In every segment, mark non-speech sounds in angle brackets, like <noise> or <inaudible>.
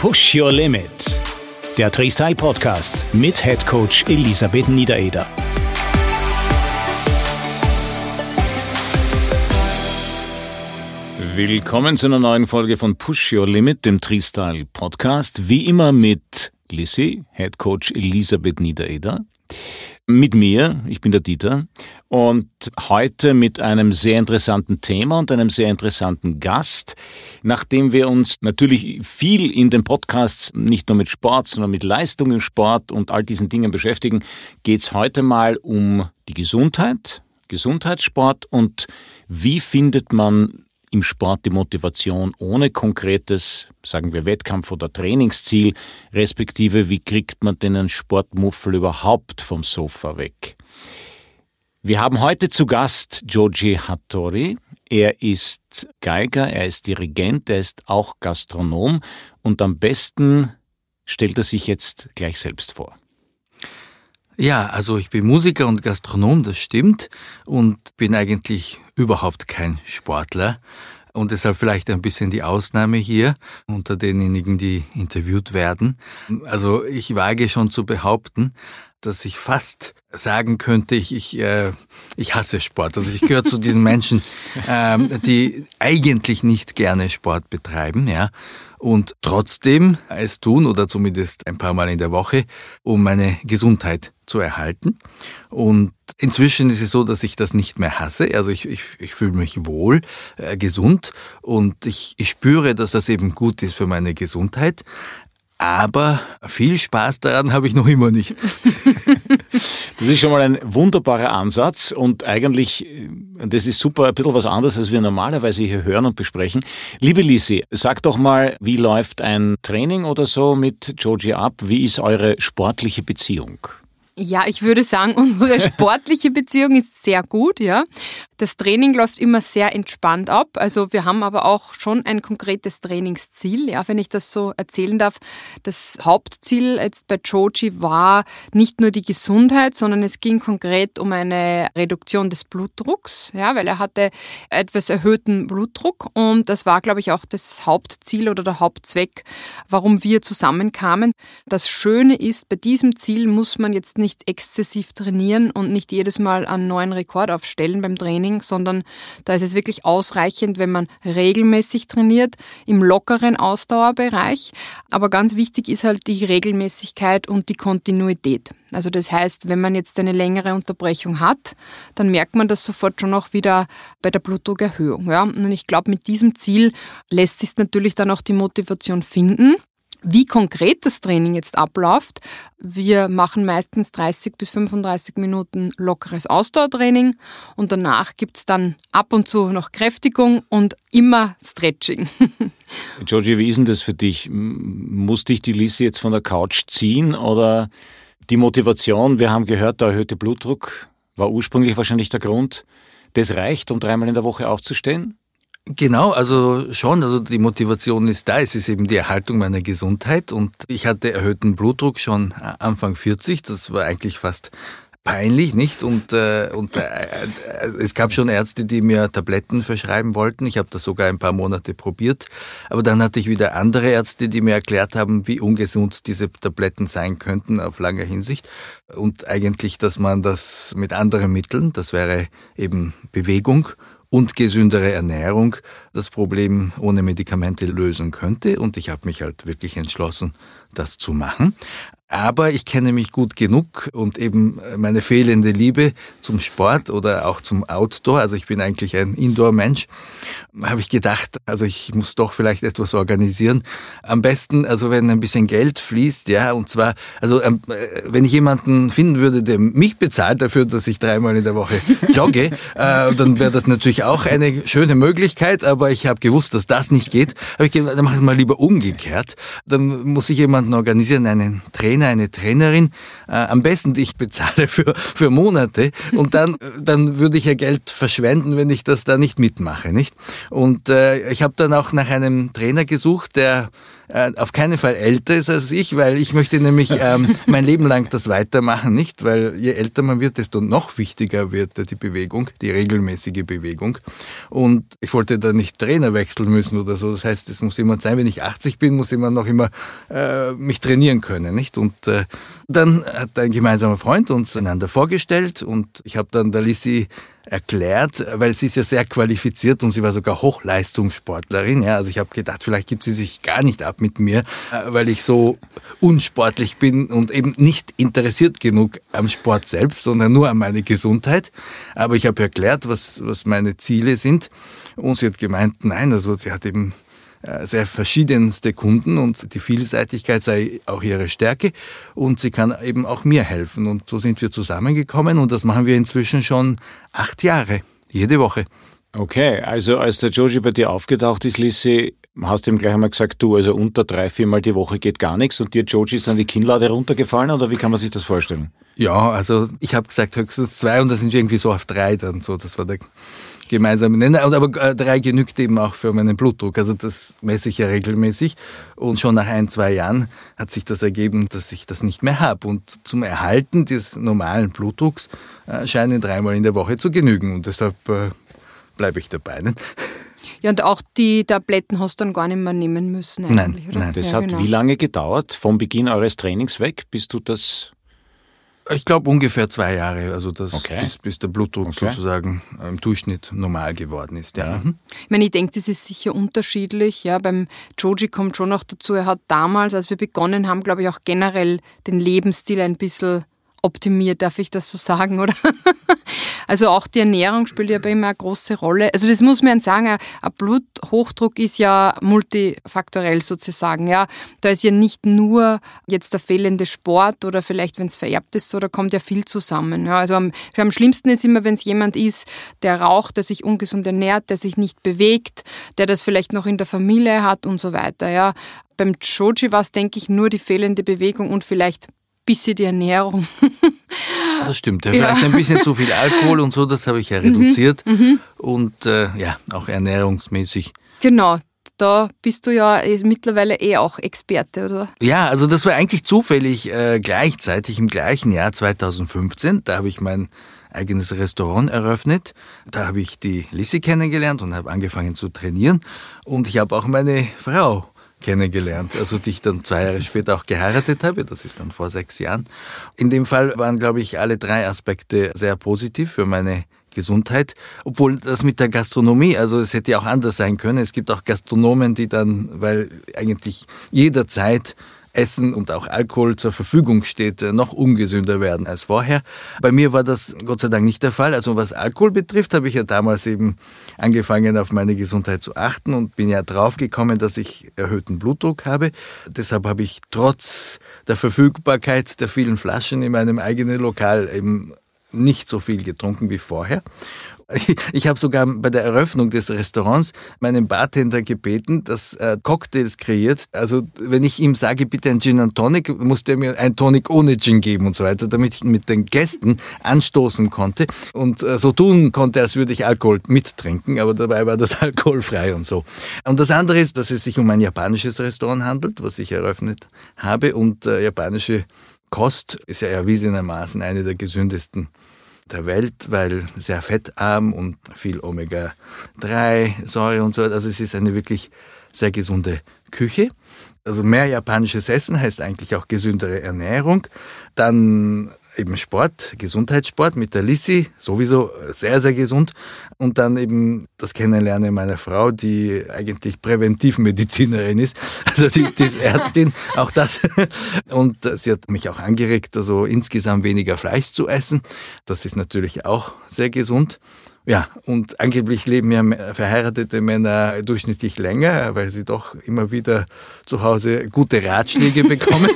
Push Your Limit. Der Freestyle Podcast mit Head Coach Elisabeth Niedereder. Willkommen zu einer neuen Folge von Push Your Limit, dem Freestyle Podcast. Wie immer mit Lissy, Head Coach Elisabeth Niedereder. Mit mir, ich bin der Dieter, und heute mit einem sehr interessanten Thema und einem sehr interessanten Gast. Nachdem wir uns natürlich viel in den Podcasts nicht nur mit Sport, sondern mit Leistung im Sport und all diesen Dingen beschäftigen, geht es heute mal um die Gesundheit, Gesundheitssport und wie findet man im Sport die Motivation ohne konkretes, sagen wir, Wettkampf- oder Trainingsziel, respektive wie kriegt man den Sportmuffel überhaupt vom Sofa weg? Wir haben heute zu Gast Joji Hattori. Er ist Geiger, er ist Dirigent, er ist auch Gastronom und am besten stellt er sich jetzt gleich selbst vor. Ja, also ich bin Musiker und Gastronom, das stimmt, und bin eigentlich überhaupt kein Sportler. Und deshalb vielleicht ein bisschen die Ausnahme hier unter denjenigen, die interviewt werden. Also ich wage schon zu behaupten, dass ich fast sagen könnte, ich, ich, äh, ich hasse Sport. Also ich gehöre zu diesen Menschen, <laughs> ähm, die eigentlich nicht gerne Sport betreiben, ja und trotzdem es tun oder zumindest ein paar Mal in der Woche, um meine Gesundheit zu erhalten. Und inzwischen ist es so, dass ich das nicht mehr hasse. Also ich, ich, ich fühle mich wohl, äh, gesund und ich, ich spüre, dass das eben gut ist für meine Gesundheit. Aber viel Spaß daran habe ich noch immer nicht. <laughs> Das ist schon mal ein wunderbarer Ansatz und eigentlich, das ist super, ein bisschen was anderes, als wir normalerweise hier hören und besprechen. Liebe Lisi, sag doch mal, wie läuft ein Training oder so mit Joji ab? Wie ist eure sportliche Beziehung? Ja, ich würde sagen, <laughs> unsere sportliche Beziehung ist sehr gut, ja. Das Training läuft immer sehr entspannt ab. Also wir haben aber auch schon ein konkretes Trainingsziel, ja, wenn ich das so erzählen darf. Das Hauptziel jetzt bei Joji war nicht nur die Gesundheit, sondern es ging konkret um eine Reduktion des Blutdrucks, ja, weil er hatte etwas erhöhten Blutdruck und das war, glaube ich, auch das Hauptziel oder der Hauptzweck, warum wir zusammenkamen. Das Schöne ist, bei diesem Ziel muss man jetzt nicht exzessiv trainieren und nicht jedes Mal einen neuen Rekord aufstellen beim Training, sondern da ist es wirklich ausreichend, wenn man regelmäßig trainiert, im lockeren Ausdauerbereich. Aber ganz wichtig ist halt die Regelmäßigkeit und die Kontinuität. Also das heißt, wenn man jetzt eine längere Unterbrechung hat, dann merkt man das sofort schon auch wieder bei der Blutdruckerhöhung. Ja? Und ich glaube, mit diesem Ziel lässt sich natürlich dann auch die Motivation finden. Wie konkret das Training jetzt abläuft, wir machen meistens 30 bis 35 Minuten lockeres Ausdauertraining und danach gibt es dann ab und zu noch Kräftigung und immer Stretching. <laughs> Georgie, wie ist denn das für dich? Muss dich die Lise jetzt von der Couch ziehen oder die Motivation? Wir haben gehört, der erhöhte Blutdruck war ursprünglich wahrscheinlich der Grund. Das reicht, um dreimal in der Woche aufzustehen? Genau, also schon, also die Motivation ist da. Es ist eben die Erhaltung meiner Gesundheit und ich hatte erhöhten Blutdruck schon Anfang 40. Das war eigentlich fast peinlich, nicht? Und, äh, und äh, äh, es gab schon Ärzte, die mir Tabletten verschreiben wollten. Ich habe das sogar ein paar Monate probiert. Aber dann hatte ich wieder andere Ärzte, die mir erklärt haben, wie ungesund diese Tabletten sein könnten auf lange Hinsicht. Und eigentlich, dass man das mit anderen Mitteln, das wäre eben Bewegung, und gesündere Ernährung das Problem ohne Medikamente lösen könnte. Und ich habe mich halt wirklich entschlossen, das zu machen. Aber ich kenne mich gut genug und eben meine fehlende Liebe zum Sport oder auch zum Outdoor, also ich bin eigentlich ein Indoor-Mensch, habe ich gedacht, also ich muss doch vielleicht etwas organisieren. Am besten, also wenn ein bisschen Geld fließt, ja, und zwar, also ähm, äh, wenn ich jemanden finden würde, der mich bezahlt dafür, dass ich dreimal in der Woche <laughs> jogge, äh, dann wäre das natürlich auch eine schöne Möglichkeit, aber ich habe gewusst, dass das nicht geht. Habe ich gedacht, dann mache ich es mal lieber umgekehrt. Dann muss ich jemanden organisieren, einen Trainer, Trainer, eine Trainerin, äh, am besten ich bezahle für, für Monate und dann, dann würde ich ja Geld verschwenden, wenn ich das da nicht mitmache, nicht? Und äh, ich habe dann auch nach einem Trainer gesucht, der äh, auf keinen Fall älter ist als ich, weil ich möchte nämlich ähm, <laughs> mein Leben lang das weitermachen, nicht? Weil je älter man wird, desto noch wichtiger wird die Bewegung, die regelmäßige Bewegung. Und ich wollte da nicht Trainer wechseln müssen oder so. Das heißt, es muss jemand sein, wenn ich 80 bin, muss jemand noch immer äh, mich trainieren können, nicht? Und äh, dann hat ein gemeinsamer Freund uns einander vorgestellt und ich habe dann der Lissy erklärt, weil sie ist ja sehr qualifiziert und sie war sogar Hochleistungssportlerin. Ja, also ich habe gedacht, vielleicht gibt sie sich gar nicht ab mit mir, äh, weil ich so unsportlich bin und eben nicht interessiert genug am Sport selbst, sondern nur an meine Gesundheit. Aber ich habe erklärt, was, was meine Ziele sind und sie hat gemeint, nein, also sie hat eben sehr verschiedenste Kunden und die Vielseitigkeit sei auch ihre Stärke und sie kann eben auch mir helfen. Und so sind wir zusammengekommen und das machen wir inzwischen schon acht Jahre, jede Woche. Okay, also als der Joji bei dir aufgetaucht ist, Lissy, hast ihm gleich einmal gesagt, du, also unter drei, viermal die Woche geht gar nichts und dir Joji ist dann die Kinnlade runtergefallen oder wie kann man sich das vorstellen? Ja, also ich habe gesagt höchstens zwei und da sind wir irgendwie so auf drei dann so. Das war der gemeinsame Nenner. Aber äh, drei genügt eben auch für meinen Blutdruck. Also das messe ich ja regelmäßig. Und schon nach ein, zwei Jahren hat sich das ergeben, dass ich das nicht mehr habe. Und zum Erhalten des normalen Blutdrucks äh, scheinen dreimal in der Woche zu genügen. Und deshalb äh, bleibe ich dabei. Ne? Ja, und auch die Tabletten hast du dann gar nicht mehr nehmen müssen eigentlich, nein, oder? Nein. Das ja, hat genau. wie lange gedauert, vom Beginn eures Trainings weg, bis du das ich glaube ungefähr zwei Jahre, also das Okay. bis, bis der Blutdruck Okay. sozusagen im Durchschnitt normal geworden ist. Ja. Mhm. Ich meine, ich denke, das ist sicher unterschiedlich. Ja, beim Joji kommt schon noch dazu, er hat damals, als wir begonnen haben, glaube ich, auch generell den Lebensstil ein bisschen optimiert, darf ich das so sagen, oder? <laughs> Also auch die Ernährung spielt ja bei ihm eine große Rolle. Also das muss man sagen, ein Bluthochdruck ist ja multifaktorell sozusagen. Ja, da ist ja nicht nur jetzt der fehlende Sport oder vielleicht, wenn es vererbt ist, so, da kommt ja viel zusammen. Ja, also am, am schlimmsten ist immer, wenn es jemand ist, der raucht, der sich ungesund ernährt, der sich nicht bewegt, der das vielleicht noch in der Familie hat und so weiter. Ja, beim Joji war es, denke ich, nur die fehlende Bewegung und vielleicht bisschen die Ernährung. <laughs> Das stimmt. Ja, Ja. vielleicht ein bisschen zu viel Alkohol und so, das habe ich ja reduziert. Und äh, ja, auch ernährungsmäßig. Genau, da bist du ja mittlerweile eh auch Experte, oder? Ja, also das war eigentlich zufällig äh, gleichzeitig im gleichen Jahr 2015. Da habe ich mein eigenes Restaurant eröffnet. Da habe ich die Lissy kennengelernt und habe angefangen zu trainieren. Und ich habe auch meine Frau kennengelernt, also die ich dann zwei Jahre später auch geheiratet habe. Das ist dann vor sechs Jahren. In dem Fall waren, glaube ich, alle drei Aspekte sehr positiv für meine Gesundheit, obwohl das mit der Gastronomie, also es hätte ja auch anders sein können. Es gibt auch Gastronomen, die dann, weil eigentlich jederzeit Essen und auch Alkohol zur Verfügung steht, äh, noch ungesünder werden als vorher. Bei mir war das Gott sei Dank nicht der Fall. Also was Alkohol betrifft, habe ich ja damals eben angefangen, auf meine Gesundheit zu achten und bin ja draufgekommen, dass ich erhöhten Blutdruck habe. Deshalb habe ich trotz der Verfügbarkeit der vielen Flaschen in meinem eigenen Lokal eben nicht so viel getrunken wie vorher. <laughs> Ich habe sogar bei der Eröffnung des Restaurants meinen Bartender gebeten, dass er Cocktails kreiert. Also wenn ich ihm sage, bitte ein Gin and Tonic, muss der mir ein Tonic ohne Gin geben und so weiter, damit ich mit den Gästen anstoßen konnte und äh, so tun konnte, als würde ich Alkohol mittrinken, aber dabei war das <laughs> alkoholfrei und so. Und das andere ist, dass es sich um ein japanisches Restaurant handelt, was ich eröffnet habe und äh, japanische Kost ist ja erwiesenermaßen eine der gesündesten der Welt, weil sehr fettarm und viel Omega-3-Säure und so. Also es ist eine wirklich sehr gesunde Küche. Also mehr japanisches Essen heißt eigentlich auch gesündere Ernährung. Dann eben Sport, Gesundheitssport mit der Lissy, sowieso sehr, sehr gesund. Und dann eben das Kennenlernen meiner Frau, die eigentlich Präventivmedizinerin ist, <laughs> also die, die ist Ärztin, auch das. <laughs> Und sie hat mich auch angeregt, also insgesamt weniger Fleisch zu essen. Das ist natürlich auch sehr gesund. Ja, und angeblich leben ja verheiratete Männer durchschnittlich länger, weil sie doch immer wieder zu Hause gute Ratschläge <laughs> bekommen.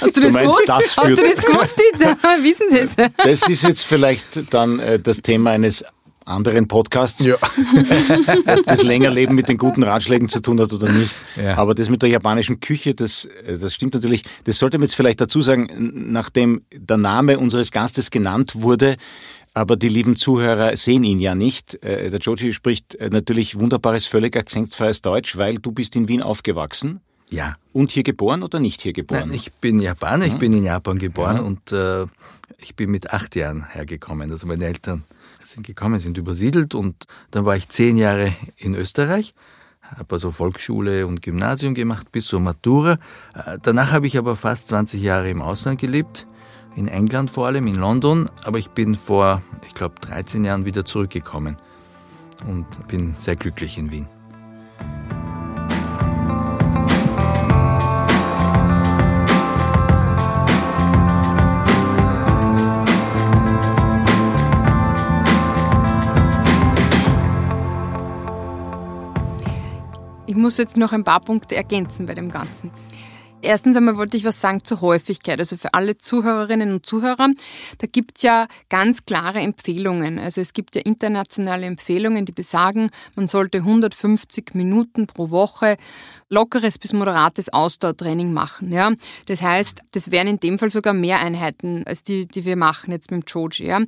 Hast du, Du das meinst, gewusst? das Hast du das gewusst? <laughs> Ist denn das? Das ist jetzt vielleicht dann äh, das Thema eines anderen Podcasts, ja. ob das Längerleben mit den guten Ratschlägen zu tun hat oder nicht. Ja. Aber das mit der japanischen Küche, das, äh, das stimmt natürlich. Das sollte man jetzt vielleicht dazu sagen, nachdem der Name unseres Gastes genannt wurde, aber die lieben Zuhörer sehen ihn ja nicht. Äh, Der Joji spricht äh, natürlich wunderbares, völlig akzentfreies Deutsch, weil du bist in Wien aufgewachsen. Ja. Und hier geboren oder nicht hier geboren? Nein, ich bin Japaner, ich mhm. bin in Japan geboren ja. und äh, ich bin mit acht Jahren hergekommen. Also meine Eltern sind gekommen, sind übersiedelt und dann war ich zehn Jahre in Österreich, habe also Volksschule und Gymnasium gemacht bis zur Matura. Äh, danach habe ich aber fast 20 Jahre im Ausland gelebt, in England vor allem, in London, aber ich bin vor, ich glaube, 13 Jahren wieder zurückgekommen und bin sehr glücklich in Wien. Ich muss jetzt noch ein paar Punkte ergänzen bei dem Ganzen. Erstens einmal wollte ich was sagen zur Häufigkeit. Also für alle Zuhörerinnen und Zuhörer, da gibt es ja ganz klare Empfehlungen. Also es gibt ja internationale Empfehlungen, die besagen, man sollte 150 Minuten pro Woche lockeres bis moderates Ausdauertraining machen. Ja? Das heißt, das wären in dem Fall sogar mehr Einheiten als die, die wir machen jetzt mit dem Joji. Ja?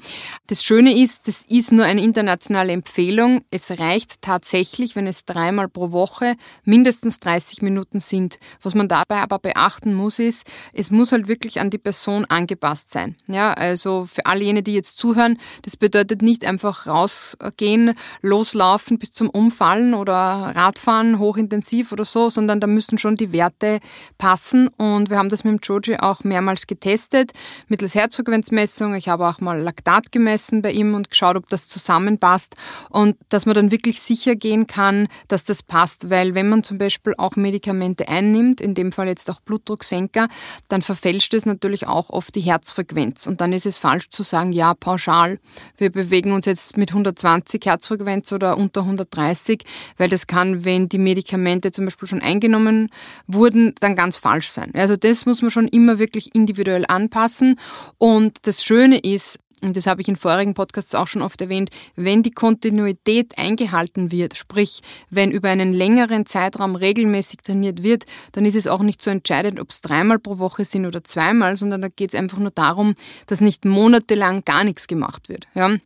Das Schöne ist, das ist nur eine internationale Empfehlung. Es reicht tatsächlich, wenn es dreimal pro Woche mindestens 30 Minuten sind. Was man dabei aber beachten muss, ist, es muss halt wirklich an die Person angepasst sein. Ja? Also für all jene, die jetzt zuhören, das bedeutet nicht einfach rausgehen, loslaufen bis zum Umfallen oder Radfahren hochintensiv oder so, sondern da müssen schon die Werte passen. Und wir haben das mit dem Joji auch mehrmals getestet, mittels Herzfrequenzmessung. Ich habe auch mal Laktat gemessen bei ihm und geschaut, ob das zusammenpasst und dass man dann wirklich sicher gehen kann, dass das passt. Weil wenn man zum Beispiel auch Medikamente einnimmt, in dem Fall jetzt auch Blutdrucksenker, dann verfälscht es natürlich auch oft die Herzfrequenz. Und dann ist es falsch zu sagen, ja, pauschal, wir bewegen uns jetzt mit 120 Herzfrequenz oder unter 130, weil das kann, wenn die Medikamente zum Beispiel schon eingenommen wurden, dann ganz falsch sein. Also das muss man schon immer wirklich individuell anpassen. Und das Schöne ist, und das habe ich in vorigen Podcasts auch schon oft erwähnt, wenn die Kontinuität eingehalten wird, sprich, wenn über einen längeren Zeitraum regelmäßig trainiert wird, dann ist es auch nicht so entscheidend, ob es dreimal pro Woche sind oder zweimal, sondern da geht es einfach nur darum, dass nicht monatelang gar nichts gemacht wird. Ja?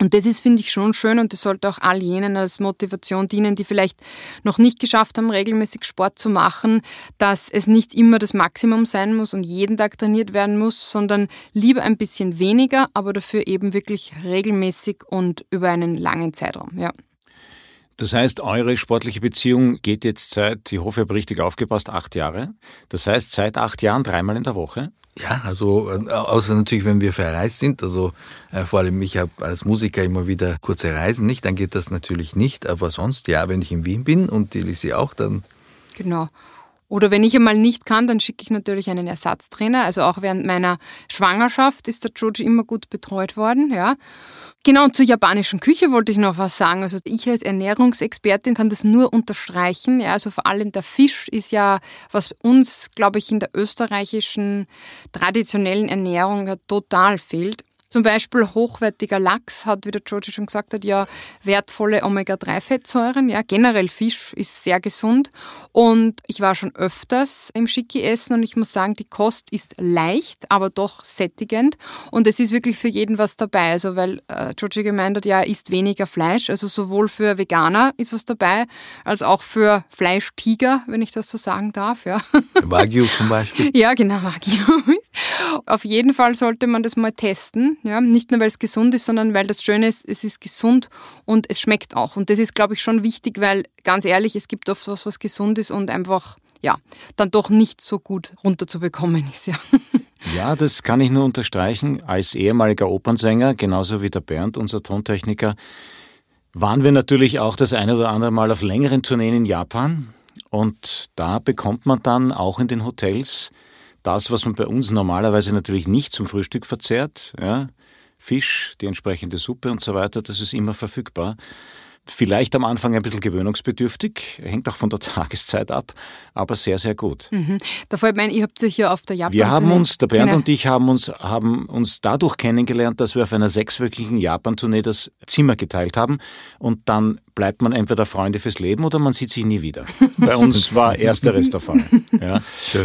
Und das ist, finde ich, schon schön und das sollte auch all jenen als Motivation dienen, die vielleicht noch nicht geschafft haben, regelmäßig Sport zu machen, dass es nicht immer das Maximum sein muss und jeden Tag trainiert werden muss, sondern lieber ein bisschen weniger, aber dafür eben wirklich regelmäßig und über einen langen Zeitraum. Ja. Das heißt, eure sportliche Beziehung geht jetzt seit, ich hoffe, ich habe richtig aufgepasst, acht Jahre. Das heißt, seit acht Jahren dreimal in der Woche? Ja, also äh, außer natürlich, wenn wir verreist sind. Also äh, vor allem ich habe als Musiker immer wieder kurze Reisen, nicht? Dann geht das natürlich nicht. Aber sonst, ja, wenn ich in Wien bin und die Lisi auch, dann. Genau. Oder wenn ich einmal nicht kann, dann schicke ich natürlich einen Ersatztrainer. Also auch während meiner Schwangerschaft ist der Joji immer gut betreut worden, ja. Genau, und zur japanischen Küche wollte ich noch was sagen. Also ich als Ernährungsexpertin kann das nur unterstreichen. Ja, also vor allem der Fisch ist ja, was uns, glaube ich, in der österreichischen traditionellen Ernährung total fehlt. Zum Beispiel hochwertiger Lachs hat, wie der Georgie schon gesagt hat, ja wertvolle Omega-3-Fettsäuren. Ja, generell Fisch ist sehr gesund. Und ich war schon öfters im Schicki essen und ich muss sagen, die Kost ist leicht, aber doch sättigend. Und es ist wirklich für jeden was dabei. Also, weil äh, Georgie gemeint hat, ja, isst weniger Fleisch. Also sowohl für Veganer ist was dabei, als auch für Fleischtiger, wenn ich das so sagen darf. Ja. Wagyu zum Beispiel. <laughs> Ja, genau, Wagyu. Auf jeden Fall sollte man das mal testen ja, nicht nur, weil es gesund ist, sondern weil das Schöne ist, es ist gesund und es schmeckt auch. Und das ist, glaube ich, schon wichtig, weil ganz ehrlich, es gibt oft was, was gesund ist und einfach, ja, dann doch nicht so gut runterzubekommen ist, ja. <laughs> Ja, das kann ich nur unterstreichen. Als ehemaliger Opernsänger, genauso wie der Bernd, unser Tontechniker, waren wir natürlich auch das eine oder andere Mal auf längeren Tourneen in Japan. Und da bekommt man dann auch in den Hotels das, was man bei uns normalerweise natürlich nicht zum Frühstück verzehrt, ja, Fisch, die entsprechende Suppe und so weiter, das ist immer verfügbar. Vielleicht am Anfang ein bisschen gewöhnungsbedürftig, hängt auch von der <laughs> Tageszeit ab, aber sehr, sehr gut. Mhm. Da fällt mir ein, ihr habt sich ja auf der Japan. Wir haben uns, der Bernd genau. und ich haben uns, haben uns dadurch kennengelernt, dass wir auf einer sechswöchigen Japan-Tournee das Zimmer geteilt haben und dann bleibt man entweder Freunde fürs Leben oder man sieht sich nie wieder. <laughs> Bei uns war ersteres der Fall. Ja.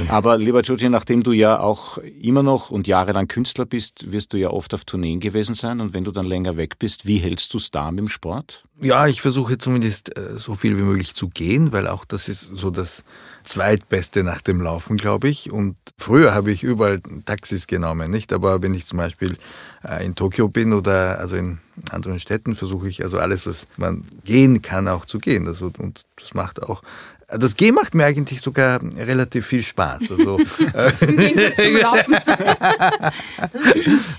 Aber lieber Giorgio, nachdem du ja auch immer noch und jahrelang Künstler bist, wirst du ja oft auf Tourneen gewesen sein. Und wenn du dann länger weg bist, wie hältst du es da mit dem Sport? Ja, ich versuche zumindest äh, so viel wie möglich zu gehen, weil auch das ist so das zweitbeste nach dem Laufen, glaube ich. Und früher habe ich überall Taxis genommen, nicht? Aber wenn ich zum Beispiel äh, in Tokio bin oder also in anderen Städten, versuche ich also alles, was man gehen kann, auch zu gehen. Also, und das macht auch das G macht mir eigentlich sogar relativ viel Spaß. Also, <laughs> Im Gegensatz zum <laughs> Laufen.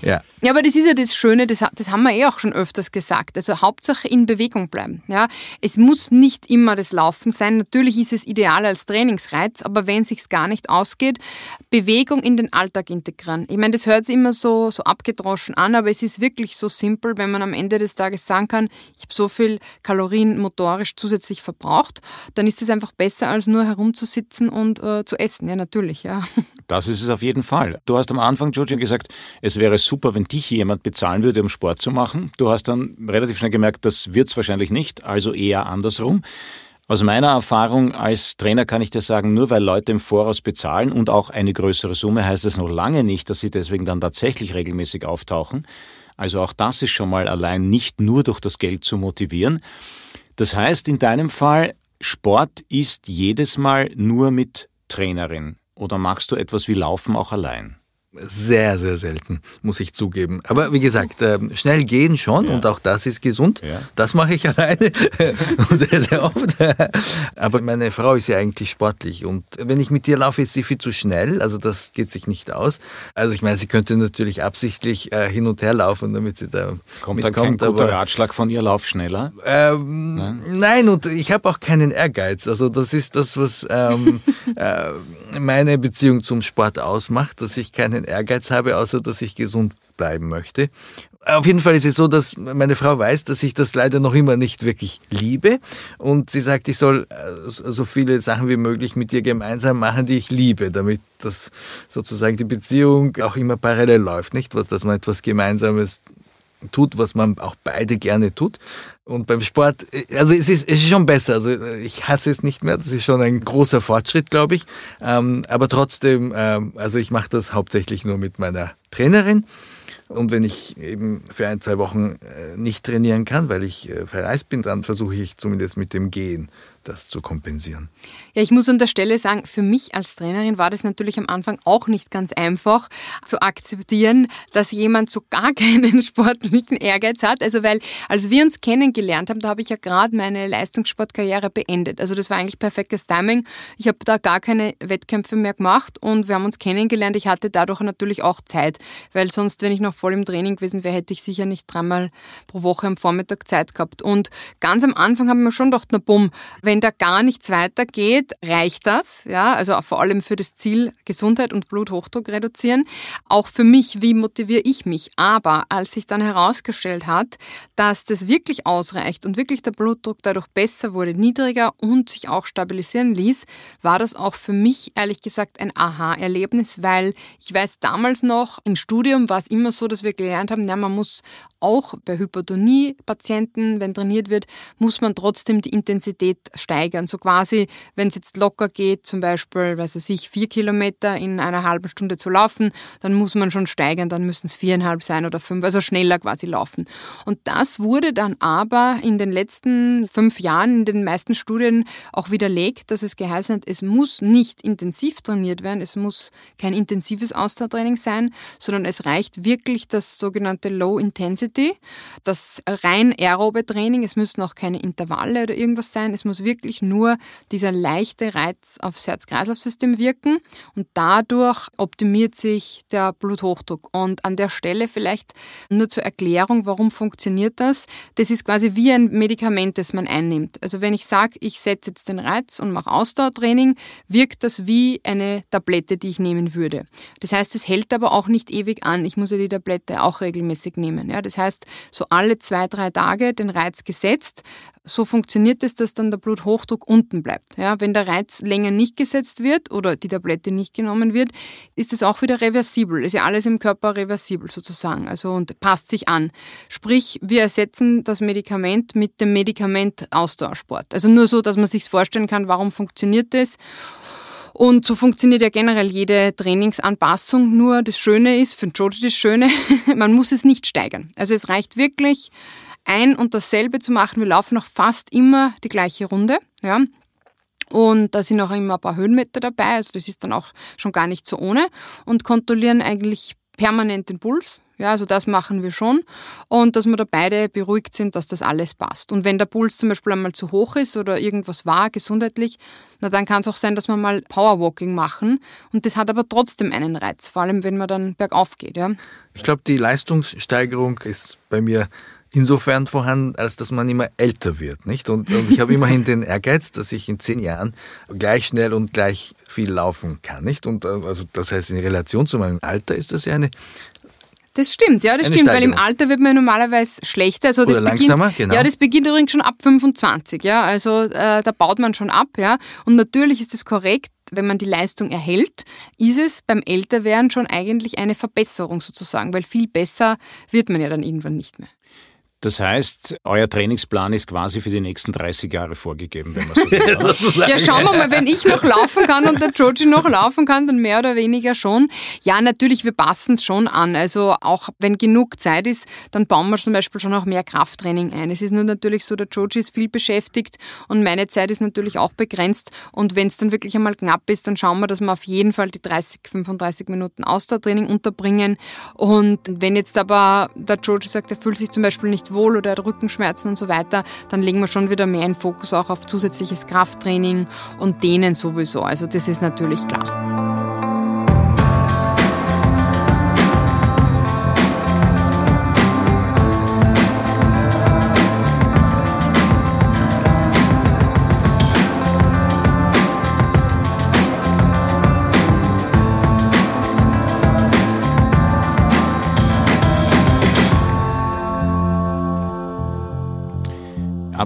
ja. ja, aber das ist ja das Schöne, das, das haben wir eh auch schon öfters gesagt. Also Hauptsache in Bewegung bleiben. Ja? Es muss nicht immer das Laufen sein. Natürlich ist es ideal als Trainingsreiz, aber wenn es sich gar nicht ausgeht, Bewegung in den Alltag integrieren. Ich meine, das hört sich immer so, so abgedroschen an, aber es ist wirklich so simpel, wenn man am Ende des Tages sagen kann, ich habe so viel Kalorien motorisch zusätzlich verbraucht, dann ist es einfach besser besser, als nur herumzusitzen und äh, zu essen. Ja, natürlich, ja. <laughs> Das ist es auf jeden Fall. Du hast am Anfang, Georgia, gesagt, es wäre super, wenn dich jemand bezahlen würde, um Sport zu machen. Du hast dann relativ schnell gemerkt, das wird es wahrscheinlich nicht, also eher andersrum. Aus meiner Erfahrung als Trainer kann ich dir sagen, nur weil Leute im Voraus bezahlen und auch eine größere Summe, heißt es noch lange nicht, dass sie deswegen dann tatsächlich regelmäßig auftauchen. Also auch das ist schon mal allein nicht nur durch das Geld zu motivieren. Das heißt, in deinem Fall Sport ist jedes Mal nur mit Trainerin oder machst du etwas wie Laufen auch allein? Sehr, sehr selten, muss ich zugeben. Aber wie gesagt, äh, schnell gehen schon ja. und auch das ist gesund. Ja. Das mache ich <laughs> alleine <laughs> sehr, sehr oft. Aber meine Frau ist ja eigentlich sportlich und wenn ich mit ihr laufe, ist sie viel zu schnell. Also das geht sich nicht aus. Also ich meine, sie könnte natürlich absichtlich äh, hin und her laufen, damit sie da kommt. Dann kein guter aber, Ratschlag von ihr, lauf schneller? Ähm, nein? nein? und ich habe auch keinen Ehrgeiz. Also das ist das, was ähm, <laughs> äh, meine Beziehung zum Sport ausmacht, dass ich keinen Ehrgeiz habe, außer dass ich gesund bleiben möchte. Auf jeden Fall ist es so, dass meine Frau weiß, dass ich das leider noch immer nicht wirklich liebe. Und sie sagt, ich soll äh, so viele Sachen wie möglich mit ihr gemeinsam machen, die ich liebe, damit das sozusagen die Beziehung auch immer parallel läuft, nicht? Dass man etwas Gemeinsames tut, was man auch beide gerne tut. Und beim Sport, also es ist, es ist schon besser. Also ich hasse es nicht mehr. Das ist schon ein großer Fortschritt, glaube ich. Ähm, aber trotzdem, ähm, also ich mache das hauptsächlich nur mit meiner Trainerin. Und wenn ich eben für ein, zwei Wochen äh, nicht trainieren kann, weil ich äh, verreist bin, dann versuche ich zumindest mit dem Gehen das zu kompensieren. Ja, ich muss an der Stelle sagen, für mich als Trainerin war das natürlich am Anfang auch nicht ganz einfach zu akzeptieren, dass jemand so gar <laughs> keinen sportlichen Ehrgeiz hat. Also weil, als wir uns kennengelernt haben, da habe ich ja gerade meine Leistungssportkarriere beendet. Also das war eigentlich perfektes Timing. Ich habe da gar keine Wettkämpfe mehr gemacht und wir haben uns kennengelernt. Ich hatte dadurch natürlich auch Zeit, weil sonst, wenn ich noch voll im Training gewesen wäre, hätte ich sicher nicht dreimal pro Woche am Vormittag Zeit gehabt. Und ganz am Anfang haben wir schon gedacht, na bumm, wenn da gar nichts weitergeht, reicht das. Ja, also vor allem für das Ziel Gesundheit und Bluthochdruck reduzieren. Auch für mich, wie motiviere ich mich? Aber als sich dann herausgestellt hat, dass das wirklich ausreicht und wirklich der Blutdruck dadurch besser wurde, niedriger und sich auch stabilisieren ließ, war das auch für mich ehrlich gesagt ein Aha-Erlebnis, weil ich weiß damals noch, im Studium war es immer so, dass wir gelernt haben, ja, man muss auch bei Hypertonie-Patienten, wenn trainiert wird, muss man trotzdem die Intensität steigern. So quasi, wenn es jetzt locker geht, zum Beispiel, weiß ich, sich vier Kilometer in einer halben Stunde zu laufen, dann muss man schon steigern, dann müssen es viereinhalb sein oder fünf, also schneller quasi laufen. Und das wurde dann aber in den letzten fünf Jahren in den meisten Studien auch widerlegt, dass es geheißen hat, es muss nicht intensiv trainiert werden, es muss kein intensives Ausdauertraining sein, sondern es reicht wirklich das sogenannte Low Intensity, das rein aerobe Training, es müssen auch keine Intervalle oder irgendwas sein, es muss wirklich wirklich nur dieser leichte Reiz aufs Herz-Kreislauf-System wirken und dadurch optimiert sich der Bluthochdruck. Und an der Stelle vielleicht nur zur Erklärung, warum funktioniert das? Das ist quasi wie ein Medikament, das man einnimmt. Also wenn ich sage, ich setze jetzt den Reiz und mache Ausdauertraining, wirkt das wie eine Tablette, die ich nehmen würde. Das heißt, es hält aber auch nicht ewig an. Ich muss ja die Tablette auch regelmäßig nehmen. Ja, das heißt, so alle zwei, drei Tage den Reiz gesetzt. So funktioniert es, dass dann der Blut Bluthochdruck unten bleibt. Ja, wenn der Reiz länger nicht gesetzt wird oder die Tablette nicht genommen wird, ist es auch wieder reversibel. Ist ja alles im Körper reversibel sozusagen. Also und passt sich an. Sprich, wir ersetzen das Medikament mit dem Medikament Ausdauersport. Also nur so, dass man sich vorstellen kann, warum funktioniert das. Und so funktioniert ja generell jede Trainingsanpassung. Nur das Schöne ist, für den Jojo das Schöne, <laughs> man muss es nicht steigern. Also es reicht wirklich, ein und dasselbe zu machen. Wir laufen noch fast immer die gleiche Runde. Ja. Und da sind auch immer ein paar Höhenmeter dabei, also das ist dann auch schon gar nicht so ohne. Und kontrollieren eigentlich permanent den Puls. Ja, also das machen wir schon. Und dass wir da beide beruhigt sind, dass das alles passt. Und wenn der Puls zum Beispiel einmal zu hoch ist oder irgendwas war, gesundheitlich, na dann kann es auch sein, dass wir mal Powerwalking machen. Und das hat aber trotzdem einen Reiz, vor allem wenn man dann bergauf geht. Ja. Ich glaube, die Leistungssteigerung ist bei mir insofern vorhanden, als dass man immer älter wird, nicht? Und, und ich habe immerhin den Ehrgeiz, dass ich in zehn Jahren gleich schnell und gleich viel laufen kann, nicht? Und äh, also das heißt, in Relation zu meinem Alter ist das ja eine das stimmt, ja, das Eine stimmt, weil im Steigerung. Alter wird man normalerweise schlechter. Also das Oder beginnt, langsamer, genau. Ja, das beginnt übrigens schon ab 25, ja. Also äh, da baut man schon ab, ja. Und natürlich ist es korrekt, wenn man die Leistung erhält, ist es beim Älterwerden schon eigentlich eine Verbesserung sozusagen, weil viel besser wird man ja dann irgendwann nicht mehr. Das heißt, euer Trainingsplan ist quasi für die nächsten 30 Jahre vorgegeben, wenn man so will. <laughs> Ja, schauen wir mal, wenn ich noch laufen kann und der Joji noch laufen kann, dann mehr oder weniger schon. Ja, natürlich, wir passen es schon an. Also auch wenn genug Zeit ist, dann bauen wir zum Beispiel schon auch mehr Krafttraining ein. Es ist nur natürlich so, der Joji ist viel beschäftigt und meine Zeit ist natürlich auch begrenzt. Und wenn es dann wirklich einmal knapp ist, dann schauen wir, dass wir auf jeden Fall die 30, 35 Minuten Ausdauertraining unterbringen. Und wenn jetzt aber der Joji sagt, er fühlt sich zum Beispiel nicht wohl oder hat Rückenschmerzen und so weiter, dann legen wir schon wieder mehr den Fokus auch auf zusätzliches Krafttraining und Dehnen sowieso. Also das ist natürlich klar.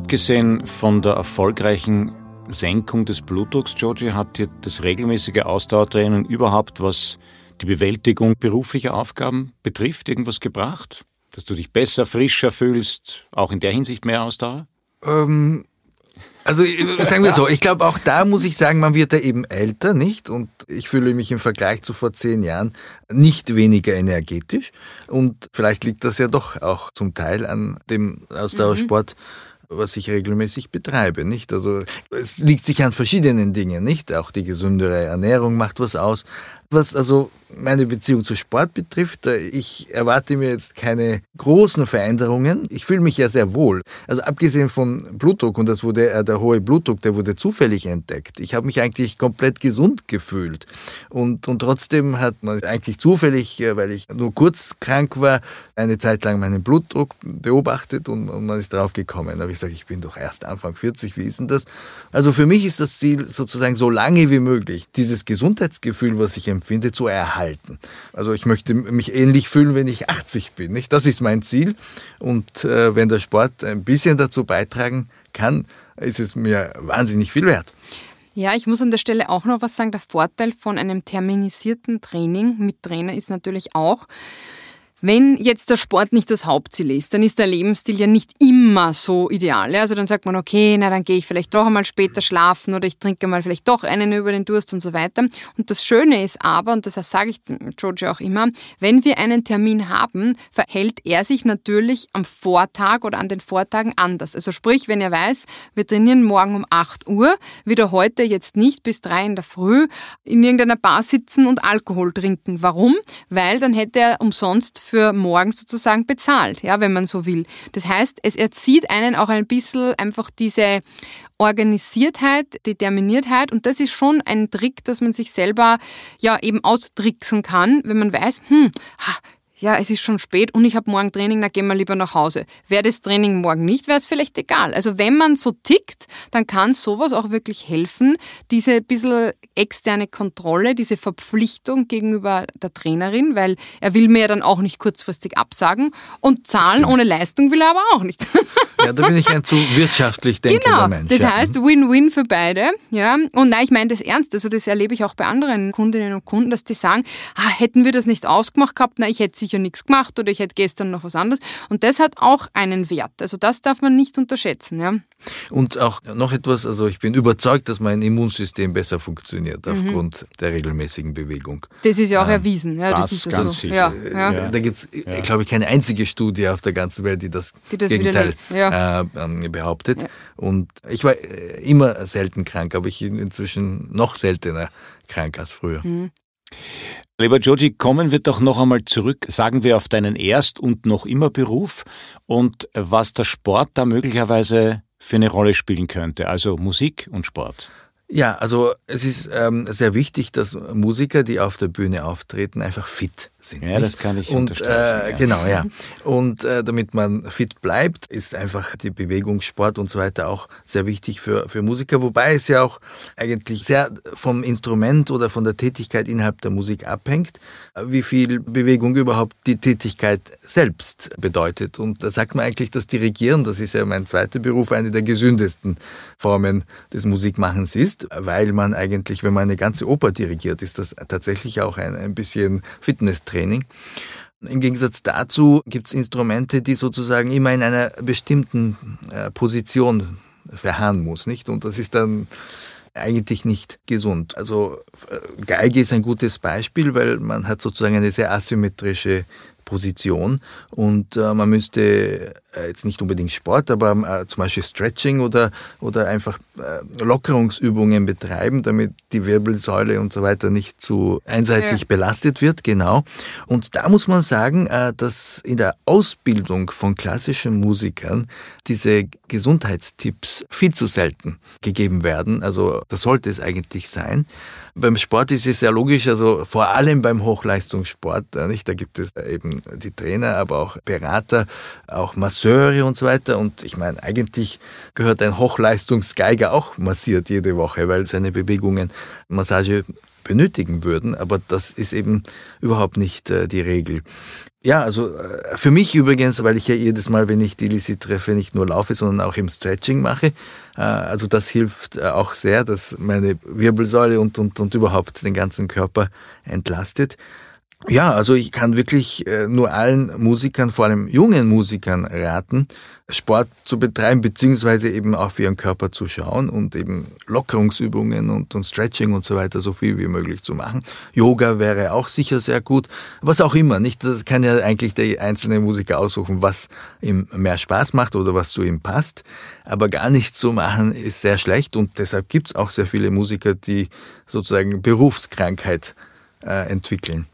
Abgesehen von der erfolgreichen Senkung des Blutdrucks, Georgie, hat dir das regelmäßige Ausdauertraining überhaupt, was die Bewältigung beruflicher Aufgaben betrifft, irgendwas gebracht? Dass du dich besser, frischer fühlst, auch in der Hinsicht mehr Ausdauer? Ähm, also äh, sagen wir so, ich glaube auch da muss ich sagen, man wird ja eben älter, nicht? Und ich fühle mich im Vergleich zu vor zehn Jahren nicht weniger energetisch. Und vielleicht liegt das ja doch auch zum Teil an dem Ausdauersport. Was ich regelmäßig betreibe, nicht? Also es liegt sich an verschiedenen Dingen, nicht? Auch die gesündere Ernährung macht was aus. Was also meine Beziehung zu Sport betrifft, äh, ich erwarte mir jetzt keine großen Veränderungen. Ich fühle mich ja sehr wohl. Also abgesehen von Blutdruck, und das wurde äh, der hohe Blutdruck, der wurde zufällig entdeckt. Ich habe mich eigentlich komplett gesund gefühlt. Und, und trotzdem hat man eigentlich zufällig, äh, weil ich nur kurz krank war, eine Zeit lang meinen Blutdruck beobachtet und, und man ist drauf gekommen. Da habe ich gesagt, ich bin doch erst Anfang 40, wie ist denn das? Also für mich ist das Ziel sozusagen so lange wie möglich, dieses Gesundheitsgefühl, was ich empfinde, zu erhalten. Also ich möchte mich ähnlich fühlen, wenn ich 80 bin. Nicht? Das ist mein Ziel. Und äh, wenn der Sport ein bisschen dazu beitragen kann, ist es mir wahnsinnig viel wert. Ja, ich muss an der Stelle auch noch was sagen. Der Vorteil von einem terminisierten Training mit Trainer ist natürlich auch, wenn jetzt der Sport nicht das Hauptziel ist, dann ist der Lebensstil ja nicht immer so ideal. Also dann sagt man, okay, na dann gehe ich vielleicht doch einmal später schlafen oder ich trinke mal vielleicht doch einen über den Durst und so weiter. Und das Schöne ist aber, und das sage ich George auch immer, wenn wir einen Termin haben, verhält er sich natürlich am Vortag oder an den Vortagen anders. Also sprich, wenn er weiß, wir trainieren morgen um 8 Uhr, wird er heute jetzt nicht bis 3 in der Früh in irgendeiner Bar sitzen und Alkohol trinken. Warum? Weil dann hätte er umsonst für morgen sozusagen bezahlt, ja, wenn man so will. Das heißt, es erzieht einen auch ein bisschen einfach diese Organisiertheit, Determiniertheit und das ist schon ein Trick, dass man sich selber ja eben austricksen kann, wenn man weiß, hm, ja, es ist schon spät und ich habe morgen Training, dann gehen wir lieber nach Hause. Wäre das Training morgen nicht, wäre es vielleicht egal. Also wenn man so tickt, dann kann sowas auch wirklich helfen, diese bisschen externe Kontrolle, diese Verpflichtung gegenüber der Trainerin, weil er will mir ja dann auch nicht kurzfristig absagen und zahlen ohne Leistung will er aber auch nicht. <laughs> Ja, da bin ich ein zu wirtschaftlich denkender genau. Mensch. Das heißt Win-Win für beide. Ja. Und nein, ich meine das ernst. Also das erlebe ich auch bei anderen Kundinnen und Kunden, dass die sagen, ah, hätten wir das nicht ausgemacht gehabt, na, ich hätte sicher nichts gemacht oder ich hätte gestern noch was anderes. Und das hat auch einen Wert. Also das darf man nicht unterschätzen. Ja. Und auch noch etwas, also ich bin überzeugt, dass mein Immunsystem besser funktioniert Mhm. aufgrund der regelmäßigen Bewegung. Das ist ja auch erwiesen. Ja, das, das ist ganz so. sicher. Ja, ja. Ja. Da gibt es, glaube ich, keine einzige Studie auf der ganzen Welt, die das, Die das Gegenteil äh, ähm, behauptet. Und ich war äh, immer selten krank, aber ich bin inzwischen noch seltener krank als früher. Mhm. Lieber Joji, kommen wir doch noch einmal zurück, sagen wir, auf deinen Erst- und noch immer Beruf und was der Sport da möglicherweise für eine Rolle spielen könnte, also Musik und Sport. Ja, also es ist ähm, sehr wichtig, dass Musiker, die auf der Bühne auftreten, einfach fit sind. Ja, nicht? das kann ich Und unterstreichen, äh, ja. genau, ja. Und äh, damit man fit bleibt, ist einfach die Bewegung, Sport und so weiter auch sehr wichtig für, für Musiker, wobei es ja auch eigentlich sehr vom Instrument oder von der Tätigkeit innerhalb der Musik abhängt, wie viel Bewegung überhaupt die Tätigkeit selbst bedeutet. Und da sagt man eigentlich, dass Dirigieren, das ist ja mein zweiter Beruf, eine der gesündesten Formen des Musikmachens ist, weil man eigentlich, wenn man eine ganze Oper dirigiert, ist das tatsächlich auch ein, ein bisschen Fitnesstraining. Im Gegensatz dazu gibt es Instrumente, die sozusagen immer in einer bestimmten äh, Position verharren muss, nicht? Und das ist dann eigentlich nicht gesund. Also äh, Geige ist ein gutes Beispiel, weil man hat sozusagen eine sehr asymmetrische Position und äh, man müsste äh, jetzt nicht unbedingt Sport, aber äh, zum Beispiel Stretching oder, oder einfach äh, Lockerungsübungen betreiben, damit die Wirbelsäule und so weiter nicht zu einseitig Ja. belastet wird, genau. Und da muss man sagen, äh, dass in der Ausbildung von klassischen Musikern diese Gesundheitstipps viel zu selten gegeben werden. Also das sollte es eigentlich sein. Beim Sport ist es ja logisch, also vor allem beim Hochleistungssport, äh, nicht? Da gibt es eben die Trainer, aber auch Berater, auch Masseure und so weiter. Und ich meine, eigentlich gehört ein Hochleistungsgeiger auch massiert jede Woche, weil seine Bewegungen Massage benötigen würden. Aber das ist eben überhaupt nicht äh, die Regel. Ja, also äh, für mich übrigens, weil ich ja jedes Mal, wenn ich die Lisi treffe, nicht nur laufe, sondern auch im Stretching mache. Äh, Also das hilft auch sehr, dass meine Wirbelsäule und, und, und überhaupt den ganzen Körper entlastet. Ja, also ich kann wirklich äh, nur allen Musikern, vor allem jungen Musikern raten, Sport zu betreiben, beziehungsweise eben auf ihren Körper zu schauen und eben Lockerungsübungen und, und Stretching und so weiter so viel wie möglich zu machen. Yoga wäre auch sicher sehr gut. Was auch immer, nicht? Das kann ja eigentlich der einzelne Musiker aussuchen, was ihm mehr Spaß macht oder was zu ihm passt. Aber gar nichts zu machen ist sehr schlecht und deshalb gibt's auch sehr viele Musiker, die sozusagen Berufskrankheit äh, entwickeln.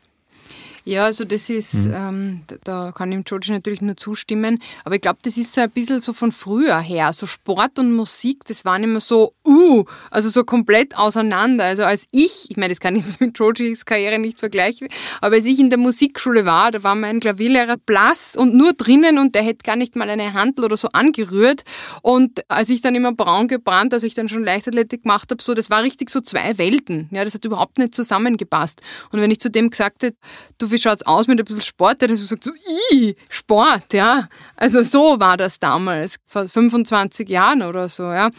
Ja, also das ist, ähm, da- kann ich dem George natürlich nur zustimmen, aber ich glaube, das ist so ein bisschen so von früher her. So Sport und Musik, das waren immer so, uh, also so komplett auseinander. Also als ich, ich meine, das kann ich jetzt <laughs> mit Georges Karriere nicht vergleichen, aber als ich in der Musikschule war, da war mein Klavierlehrer blass und nur drinnen und der hätte gar nicht mal eine Handel oder so angerührt. Und als ich dann immer braun gebrannt, als ich dann schon Leichtathletik gemacht habe, so, das war richtig so zwei Welten. Ja, das hat überhaupt nicht zusammengepasst. Und wenn ich zu dem gesagt hätte, du, wie schaut's aus mit ein bisschen Sport, der hat so gesagt, so, i, Sport, ja. Also so war das damals, vor 25 Jahren oder so, ja.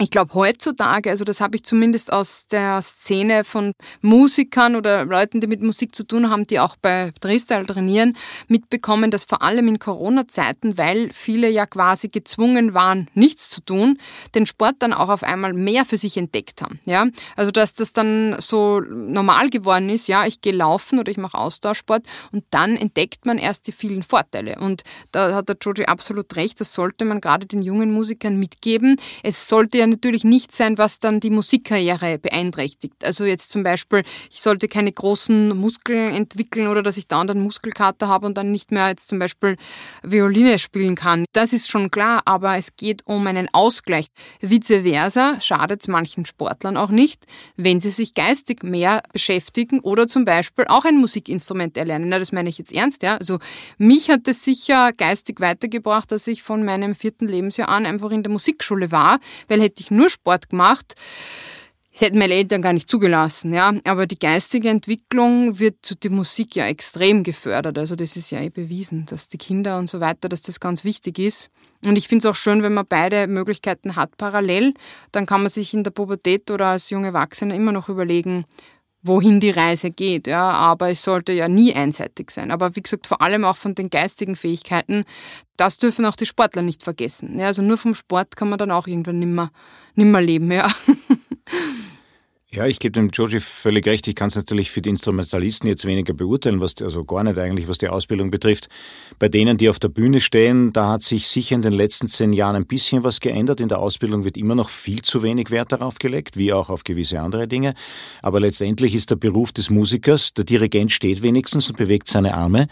Ich glaube heutzutage, also das habe ich zumindest aus der Szene von Musikern oder Leuten, die mit Musik zu tun haben, die auch bei Tristal trainieren, mitbekommen, dass vor allem in Corona-Zeiten, weil viele ja quasi gezwungen waren, nichts zu tun, den Sport dann auch auf einmal mehr für sich entdeckt haben. Ja? Also dass das dann so normal geworden ist, ja, ich gehe laufen oder ich mache Austauschsport und dann entdeckt man erst die vielen Vorteile. Und da hat der Joji absolut recht, das sollte man gerade den jungen Musikern mitgeben. Es sollte ja natürlich nicht sein, was dann die Musikkarriere beeinträchtigt. Also jetzt zum Beispiel, ich sollte keine großen Muskeln entwickeln oder dass ich da und dann Muskelkater habe und dann nicht mehr jetzt zum Beispiel Violine spielen kann. Das ist schon klar, aber es geht um einen Ausgleich. Vice versa schadet es manchen Sportlern auch nicht, wenn sie sich geistig mehr beschäftigen oder zum Beispiel auch ein Musikinstrument erlernen. Na, das meine ich jetzt ernst, ja. Also mich hat es sicher geistig weitergebracht, dass ich von meinem vierten Lebensjahr an einfach in der Musikschule war, weil hätte ich nur Sport gemacht, Das hätten meine Eltern gar nicht zugelassen, ja. Aber die geistige Entwicklung wird zu die Musik ja extrem gefördert. Also das ist ja eh bewiesen, dass die Kinder und so weiter, dass das ganz wichtig ist. Und ich finde es auch schön, wenn man beide Möglichkeiten hat parallel. Dann kann man sich in der Pubertät oder als junge Erwachsene immer noch überlegen, wohin die Reise geht. Ja, aber es sollte ja nie einseitig sein. Aber wie gesagt, vor allem auch von den geistigen Fähigkeiten, das dürfen auch die Sportler nicht vergessen. Ja, also nur vom Sport kann man dann auch irgendwann nimmer, nimmer leben. Ja. <laughs> Ja, ich gebe dem Joji völlig recht. Ich kann es natürlich für die Instrumentalisten jetzt weniger beurteilen, was also gar nicht eigentlich, was die Ausbildung betrifft. Bei denen, die auf der Bühne stehen, da hat sich sicher in den letzten zehn Jahren ein bisschen was geändert. In der Ausbildung wird immer noch viel zu wenig Wert darauf gelegt, wie auch auf gewisse andere Dinge. Aber letztendlich ist der Beruf des Musikers, der Dirigent steht wenigstens und bewegt seine Arme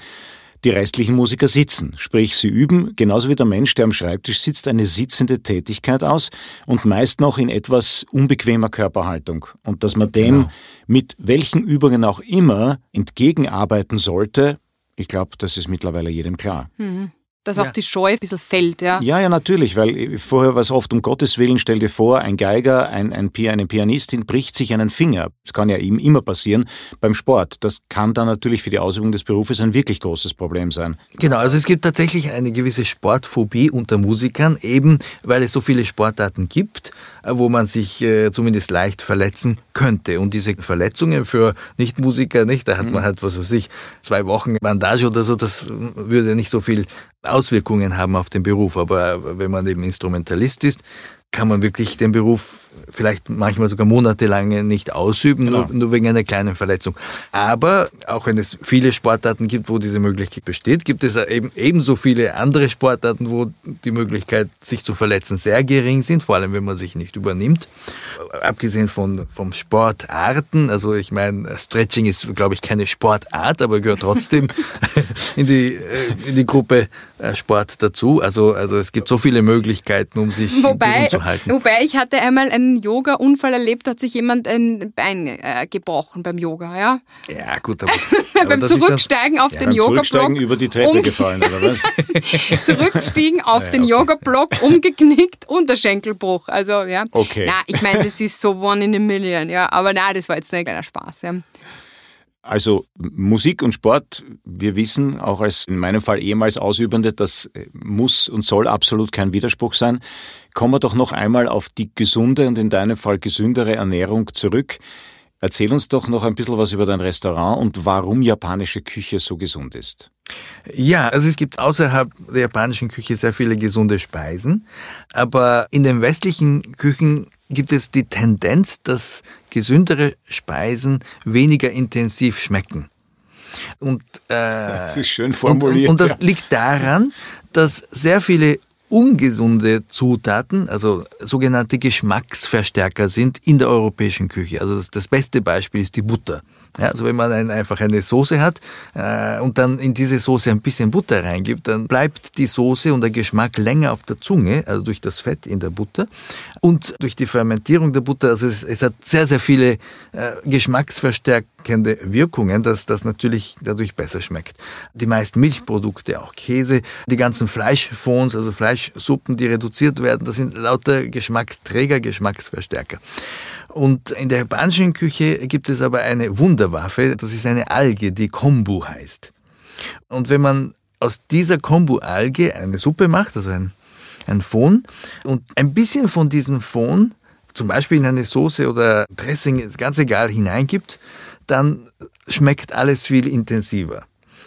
die restlichen Musiker sitzen. Sprich, sie üben, genauso wie der Mensch, der am Schreibtisch sitzt, eine sitzende Tätigkeit aus und meist noch in etwas unbequemer Körperhaltung. Und dass man dem genau. mit welchen Übungen auch immer entgegenarbeiten sollte, ich glaube, das ist mittlerweile jedem klar. Mhm dass auch die Scheu ein bisschen fällt. Ja, ja, ja natürlich, weil vorher war es oft, um Gottes Willen, stell dir vor, ein Geiger, ein, ein, eine Pianistin bricht sich einen Finger. Das kann ja ihm immer passieren beim Sport. Das kann dann natürlich für die Ausübung des Berufes ein wirklich großes Problem sein. Genau, also es gibt tatsächlich eine gewisse Sportphobie unter Musikern, eben weil es so viele Sportarten gibt, äh, wo man sich äh, zumindest leicht verletzen könnte. Und diese Verletzungen für Nichtmusiker, nicht, da hat man mhm. halt, was weiß ich, zwei Wochen Bandage oder so, das würde nicht so viel Auswirkungen haben auf den Beruf. Aber wenn man eben Instrumentalist ist, kann man wirklich den Beruf vielleicht manchmal sogar monatelang nicht ausüben, genau. nur, nur, wegen einer kleinen Verletzung. Aber auch wenn es viele Sportarten gibt, wo diese Möglichkeit besteht, gibt es eben ebenso viele andere Sportarten, wo die Möglichkeit, sich zu verletzen, sehr gering sind, vor allem wenn man sich nicht übernimmt. Abgesehen von vom Sportarten, also ich meine, Stretching ist, glaube ich, keine Sportart, aber gehört trotzdem <laughs> in die, äh, in die Gruppe äh, Sport dazu. Also, also es gibt so viele Möglichkeiten, um sich wobei, zu halten. Wobei ich hatte einmal ein einen Yoga-Unfall erlebt, hat sich jemand ein Bein äh, gebrochen beim Yoga, ja? Ja, gut. Aber, <laughs> aber beim Zurücksteigen dann, auf ja, den Yoga-Block. über die Treppe um, gefallen, oder was? <laughs> Zurückstiegen auf ja, den okay. Yoga-Block, umgeknickt, Unterschenkelbruch. Also, ja. Okay. Na, ich meine, das ist so one in a million, ja. Aber na, das war jetzt ein kleiner Spaß, ja. Also Musik und Sport, wir wissen, auch als in meinem Fall ehemals Ausübende, das muss und soll absolut kein Widerspruch sein. Kommen wir doch noch einmal auf die gesunde und in deinem Fall gesündere Ernährung zurück. Erzähl uns doch noch ein bisschen was über dein Restaurant und warum japanische Küche so gesund ist. Ja, also es gibt außerhalb der japanischen Küche sehr viele gesunde Speisen, aber in den westlichen Küchen gibt es die Tendenz, dass gesündere Speisen weniger intensiv schmecken. Und, äh, das ist schön formuliert. Und, und das ja. liegt daran, dass sehr viele ungesunde Zutaten, also sogenannte Geschmacksverstärker sind in der europäischen Küche. Also das, das beste Beispiel ist die Butter. Ja, also wenn man ein, einfach eine Soße hat äh, und dann in diese Soße ein bisschen Butter reingibt, dann bleibt die Soße und der Geschmack länger auf der Zunge, also durch das Fett in der Butter und durch die Fermentierung der Butter. Also es, es hat sehr, sehr viele äh, geschmacksverstärkende Wirkungen, dass das natürlich dadurch besser schmeckt. Die meisten Milchprodukte, auch Käse, die ganzen Fleischfonds, also Fleischsuppen, die reduziert werden, das sind lauter Geschmacksträger, Geschmacksverstärker. Und in der japanischen Küche gibt es aber eine Wunderwaffe, das ist eine Alge, die Kombu heißt. Und wenn man aus dieser Kombu-Alge eine Suppe macht, also ein, ein Fon, und ein bisschen von diesem Fon, zum Beispiel in eine Soße oder Dressing, ganz egal, hineingibt, dann schmeckt alles viel intensiver.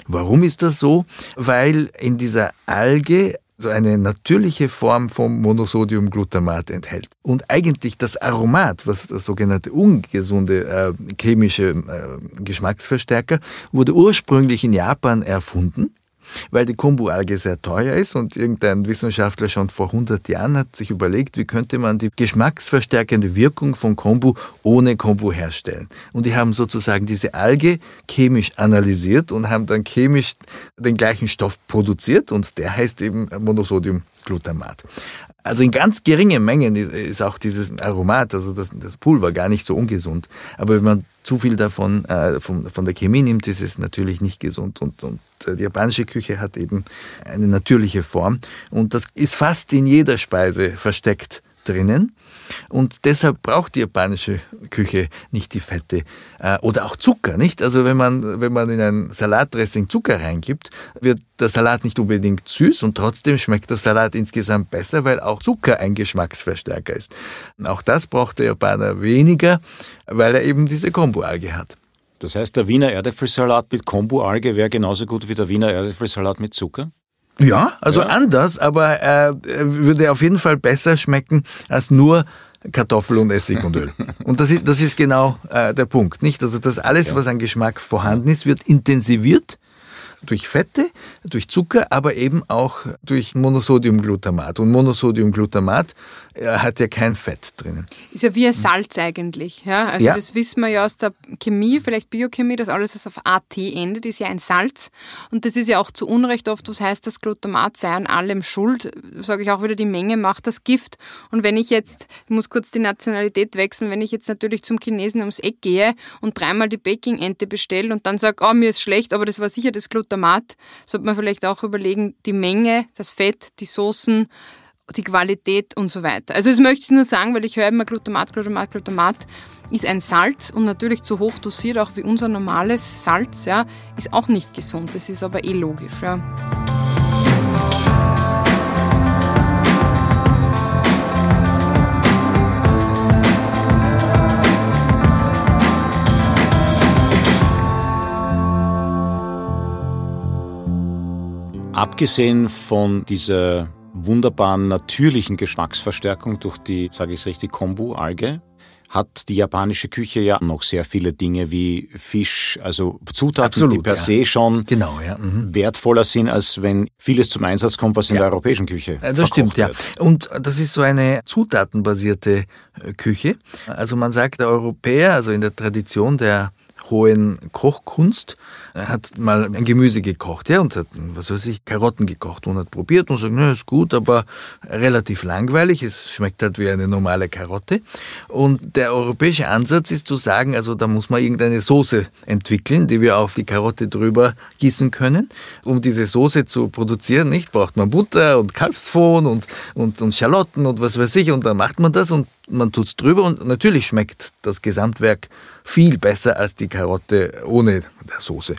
Warum ist das so? Weil in dieser Alge so eine natürliche Form vom Monosodiumglutamat enthält. Und eigentlich das Aromat, was das sogenannte ungesunde äh, chemische äh, Geschmacksverstärker, wurde ursprünglich in Japan erfunden weil die Kombu-Alge sehr teuer ist und irgendein Wissenschaftler schon vor 100 Jahren hat sich überlegt, wie könnte man die geschmacksverstärkende Wirkung von Kombu ohne Kombu herstellen. Und die haben sozusagen diese Alge chemisch analysiert und haben dann chemisch den gleichen Stoff produziert und der heißt eben Monosodiumglutamat. Also in ganz geringen Mengen ist auch dieses Aromat, also das, das Pulver, gar nicht so ungesund. Aber wenn man zu viel davon äh, von, von der Chemie nimmt, ist es natürlich nicht gesund. Und, und äh, die japanische Küche hat eben eine natürliche Form. Und das ist fast in jeder Speise versteckt drinnen und deshalb braucht die japanische Küche nicht die Fette äh, oder auch Zucker, nicht? Also wenn man wenn man in ein Salatdressing Zucker reingibt, wird der Salat nicht unbedingt süß und trotzdem schmeckt der Salat insgesamt besser, weil auch Zucker ein Geschmacksverstärker ist. Auch das braucht der Japaner weniger, weil er eben diese Kombo-Alge hat. Das heißt, der Wiener Erdäpfelsalat mit Kombo-Alge wäre genauso gut wie der Wiener Erdäpfelsalat mit Zucker? Ja, also ja. anders, aber äh, würde auf jeden Fall besser schmecken als nur Kartoffel und Essig und Öl. <laughs> Und das ist, das ist genau äh, der Punkt, nicht? Also das alles, ja. was an Geschmack vorhanden ist, wird intensiviert durch Fette, durch Zucker, aber eben auch durch Monosodiumglutamat. Und Monosodiumglutamat hat ja kein Fett drinnen. Ist ja wie ein Salz eigentlich. Ja? Also ja. das wissen wir ja aus der Chemie, vielleicht Biochemie, dass alles, was auf AT endet, ist ja ein Salz. Und das ist ja auch zu Unrecht oft, was heißt, das Glutamat sei an allem schuld. Sage ich auch wieder, die Menge macht das Gift. Und wenn ich jetzt, ich muss kurz die Nationalität wechseln, wenn ich jetzt natürlich zum Chinesen ums Eck gehe und dreimal die Baking-Ente bestelle und dann sage, oh, mir ist schlecht, aber das war sicher das Glutamat, sollte man vielleicht auch überlegen, die Menge, das Fett, die Soßen, die Qualität und so weiter. Also das möchte ich nur sagen, weil ich höre immer Glutamat, Glutamat, Glutamat ist ein Salz und natürlich zu hoch dosiert, auch wie unser normales Salz, ja, ist auch nicht gesund. Das ist aber eh logisch. Ja. Abgesehen von dieser wunderbaren natürlichen Geschmacksverstärkung durch die, sage ich es richtig, Kombu-Alge hat die japanische Küche ja noch sehr viele Dinge wie Fisch, also Zutaten, Absolut, die per ja. se schon genau, ja. mhm. wertvoller sind, als wenn vieles zum Einsatz kommt, was in der europäischen Küche ja, Das stimmt, wird. ja. Und das ist so eine zutatenbasierte äh, Küche. Also man sagt, der Europäer, also in der Tradition der hohen Kochkunst, hat mal ein Gemüse gekocht, ja, und hat, was weiß ich, Karotten gekocht und hat probiert und sagt, na, ist gut, aber relativ langweilig. Es schmeckt halt wie eine normale Karotte. Und der europäische Ansatz ist zu sagen, also da muss man irgendeine Soße entwickeln, die wir auf die Karotte drüber gießen können. Um diese Soße zu produzieren, nicht, braucht man Butter und Kalbsfohn und, und, und Schalotten und was weiß ich. Und dann macht man das und man tut's drüber und natürlich schmeckt das Gesamtwerk viel besser als die Karotte ohne der Soße.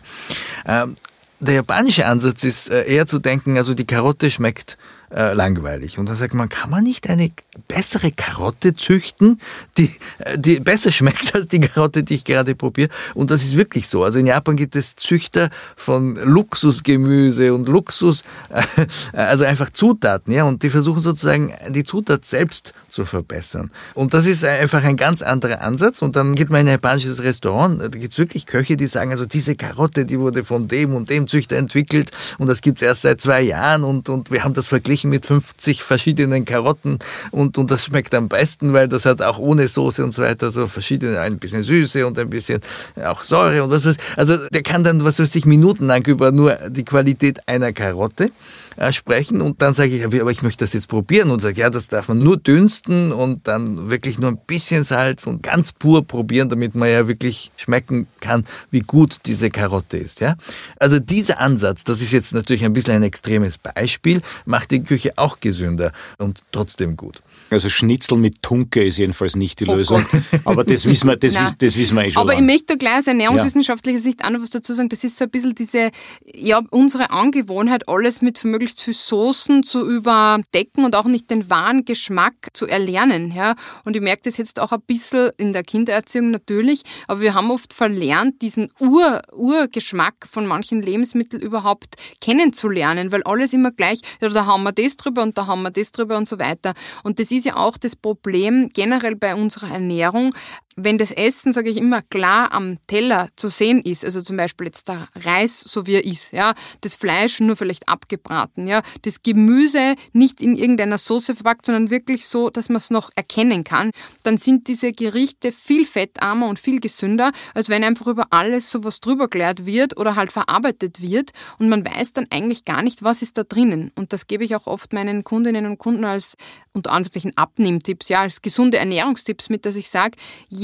Ähm, der japanische Ansatz ist äh, eher zu denken, also die Karotte schmeckt äh, langweilig. Und da sagt man, kann man nicht eine bessere Karotte züchten, die, äh, die besser <laughs> schmeckt als die Karotte, die ich gerade probiere? Und das ist wirklich so. Also in Japan gibt es Züchter von Luxusgemüse und Luxus, äh, also einfach Zutaten, ja, und die versuchen sozusagen die Zutat selbst zu verbessern. Und das ist einfach ein ganz anderer Ansatz. Und dann geht man in ein japanisches Restaurant, da gibt es wirklich Köche, die sagen, also diese Karotte, die wurde von dem und dem Züchter entwickelt und das gibt es erst seit zwei Jahren und, und wir haben das verglichen verglichen mit 50 verschiedenen Karotten und, und das schmeckt am besten, weil das hat auch ohne Soße und so weiter so verschiedene, ein bisschen Süße und ein bisschen auch Säure und was weiß Also der kann dann, was weiß ich, minutenlang über nur die Qualität einer Karotte äh, sprechen und dann sage ich, aber ich möchte das jetzt probieren und sage, ja, das darf man nur dünsten und dann wirklich nur ein bisschen Salz und ganz pur probieren, damit man ja wirklich schmecken kann, wie gut diese Karotte ist. Ja? Also dieser Ansatz, das ist jetzt natürlich ein bisschen ein extremes Beispiel, macht die Küche auch gesünder und trotzdem gut. Also Schnitzel mit Tunke ist jedenfalls nicht die oh Lösung. Gott. <laughs> Aber das wissen wir, das, das wissen wir eh schon. Aber lang. ich möchte da gleich aus ernährungswissenschaftlicher Sicht auch noch was dazu sagen. Das ist so ein bisschen diese, ja, unsere Angewohnheit, alles mit möglichst viel Soßen zu überdecken und auch nicht den wahren Geschmack zu erlernen. Ja. Und ich merke das jetzt auch ein bisschen in der Kindererziehung natürlich, aber wir haben oft verlernt, diesen Ur Urgeschmack von manchen Lebensmitteln überhaupt kennenzulernen, weil alles immer gleich, ja, da haben wir das drüber und da haben wir das drüber und so weiter. Und das ist ja auch das Problem generell bei unserer Ernährung, wenn das Essen, sage ich immer, klar am Teller zu sehen ist, also zum Beispiel jetzt der Reis, so wie er ist, ja, das Fleisch nur vielleicht abgebraten, ja, das Gemüse nicht in irgendeiner Soße verpackt, sondern wirklich so, dass man es noch erkennen kann, dann sind diese Gerichte viel fettarmer und viel gesünder, als wenn einfach über alles sowas drüber klärt wird oder halt verarbeitet wird und man weiß dann eigentlich gar nicht, was ist da drinnen. Und das gebe ich auch oft meinen Kundinnen und Kunden als unter Anführungszeichen Abnehmtipps, ja, als gesunde Ernährungstipps mit, dass ich sage,